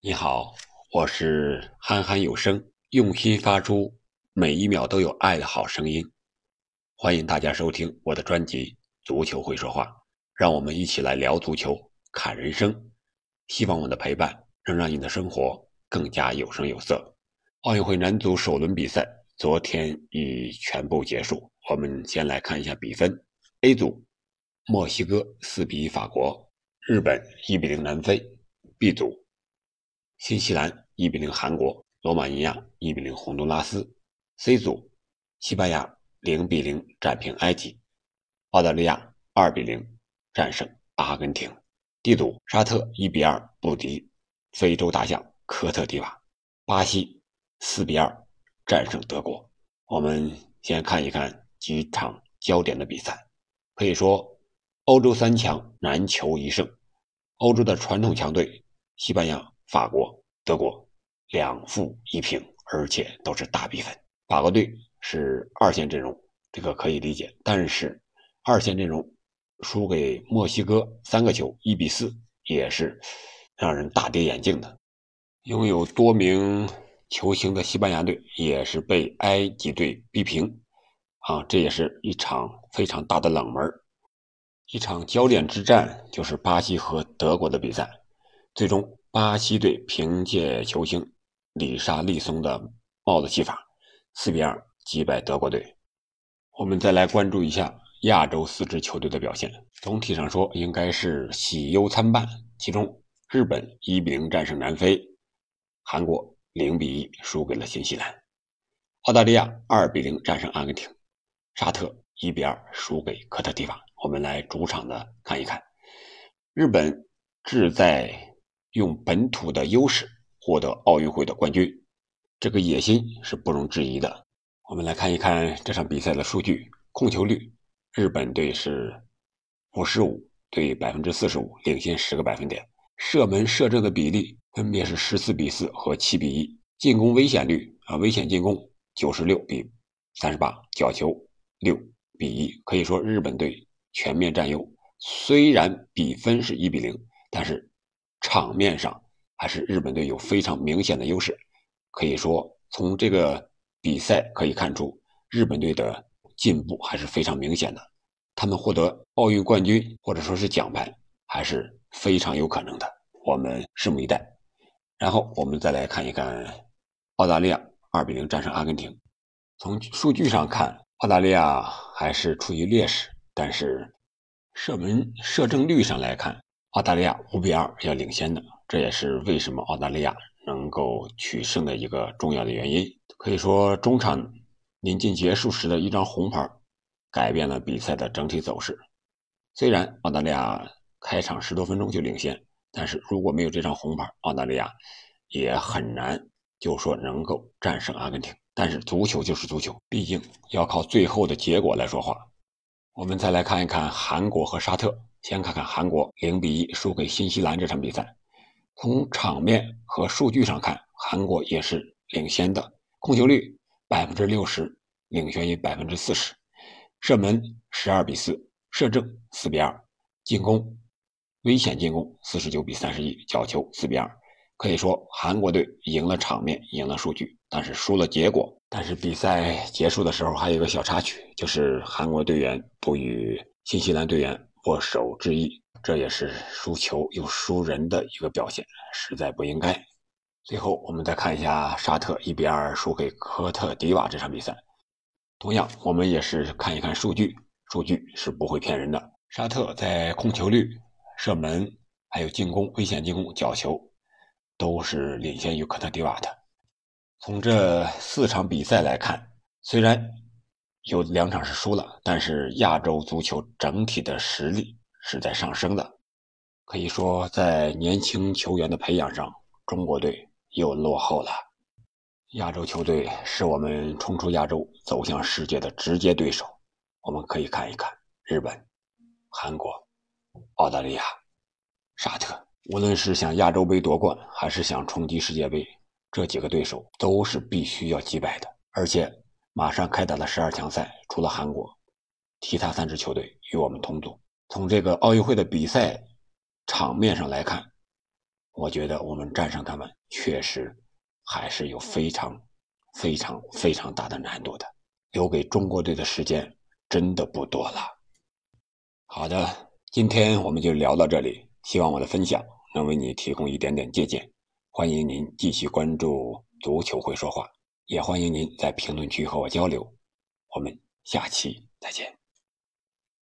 你好，我是憨憨有声，用心发出每一秒都有爱的好声音。欢迎大家收听我的专辑《足球会说话》，让我们一起来聊足球、看人生。希望我的陪伴能让你的生活更加有声有色。奥运会男足首轮比赛昨天已全部结束，我们先来看一下比分：A 组，墨西哥四比一法国，日本一比零南非；B 组。新西兰一比零韩国，罗马尼亚一比零洪都拉斯。C 组，西班牙零比零战平埃及，澳大利亚二比零战胜阿根廷。D 组，沙特一比二不敌非洲大象科特迪瓦，巴西四比二战胜德国。我们先看一看几场焦点的比赛，可以说欧洲三强难求一胜。欧洲的传统强队西班牙。法国、德国两负一平，而且都是大比分。法国队是二线阵容，这个可以理解。但是二线阵容输给墨西哥三个球，一比四，也是让人大跌眼镜的。拥有多名球星的西班牙队也是被埃及队逼平，啊，这也是一场非常大的冷门。一场焦点之战就是巴西和德国的比赛，最终。巴西队凭借球星里沙利松的帽子戏法，四比二击败德国队。我们再来关注一下亚洲四支球队的表现。总体上说，应该是喜忧参半。其中，日本一比零战胜南非，韩国零比一输给了新西兰，澳大利亚二比零战胜阿根廷，沙特一比二输给科特迪瓦。我们来主场的看一看，日本志在。用本土的优势获得奥运会的冠军，这个野心是不容置疑的。我们来看一看这场比赛的数据：控球率，日本队是五十五对百分之四十五，领先十个百分点；射门射正的比例分别是十四比四和七比一；进攻危险率啊，危险进攻九十六比三十八，角球六比一。可以说日本队全面占优。虽然比分是一比零，但是。场面上还是日本队有非常明显的优势，可以说从这个比赛可以看出日本队的进步还是非常明显的。他们获得奥运冠军或者说是奖牌还是非常有可能的，我们拭目以待。然后我们再来看一看澳大利亚二比零战胜阿根廷。从数据上看，澳大利亚还是处于劣势，但是射门射正率上来看。澳大利亚五比二要领先的，这也是为什么澳大利亚能够取胜的一个重要的原因。可以说，中场临近结束时的一张红牌，改变了比赛的整体走势。虽然澳大利亚开场十多分钟就领先，但是如果没有这张红牌，澳大利亚也很难就说能够战胜阿根廷。但是足球就是足球，毕竟要靠最后的结果来说话。我们再来看一看韩国和沙特。先看看韩国零比一输给新西兰这场比赛，从场面和数据上看，韩国也是领先的，控球率百分之六十，领先于百分之四十，射门十二比四，射正四比二，进攻危险进攻四十九比三十一，角球四比二，可以说韩国队赢了场面，赢了数据，但是输了结果。但是比赛结束的时候还有一个小插曲，就是韩国队员不与新西兰队员。握手致意，这也是输球又输人的一个表现，实在不应该。最后，我们再看一下沙特一比二输给科特迪瓦这场比赛。同样，我们也是看一看数据，数据是不会骗人的。沙特在控球率、射门、还有进攻、危险进攻、角球，都是领先于科特迪瓦的。从这四场比赛来看，虽然。有两场是输了，但是亚洲足球整体的实力是在上升的。可以说，在年轻球员的培养上，中国队又落后了。亚洲球队是我们冲出亚洲、走向世界的直接对手。我们可以看一看日本、韩国、澳大利亚、沙特，无论是想亚洲杯夺冠，还是想冲击世界杯，这几个对手都是必须要击败的，而且。马上开打了十二强赛，除了韩国，其他三支球队与我们同组。从这个奥运会的比赛场面上来看，我觉得我们战胜他们确实还是有非常、非常、非常大的难度的。留给中国队的时间真的不多了。好的，今天我们就聊到这里，希望我的分享能为你提供一点点借鉴。欢迎您继续关注“足球会说话”，也欢迎您在评论区和我交流。我们下期再见。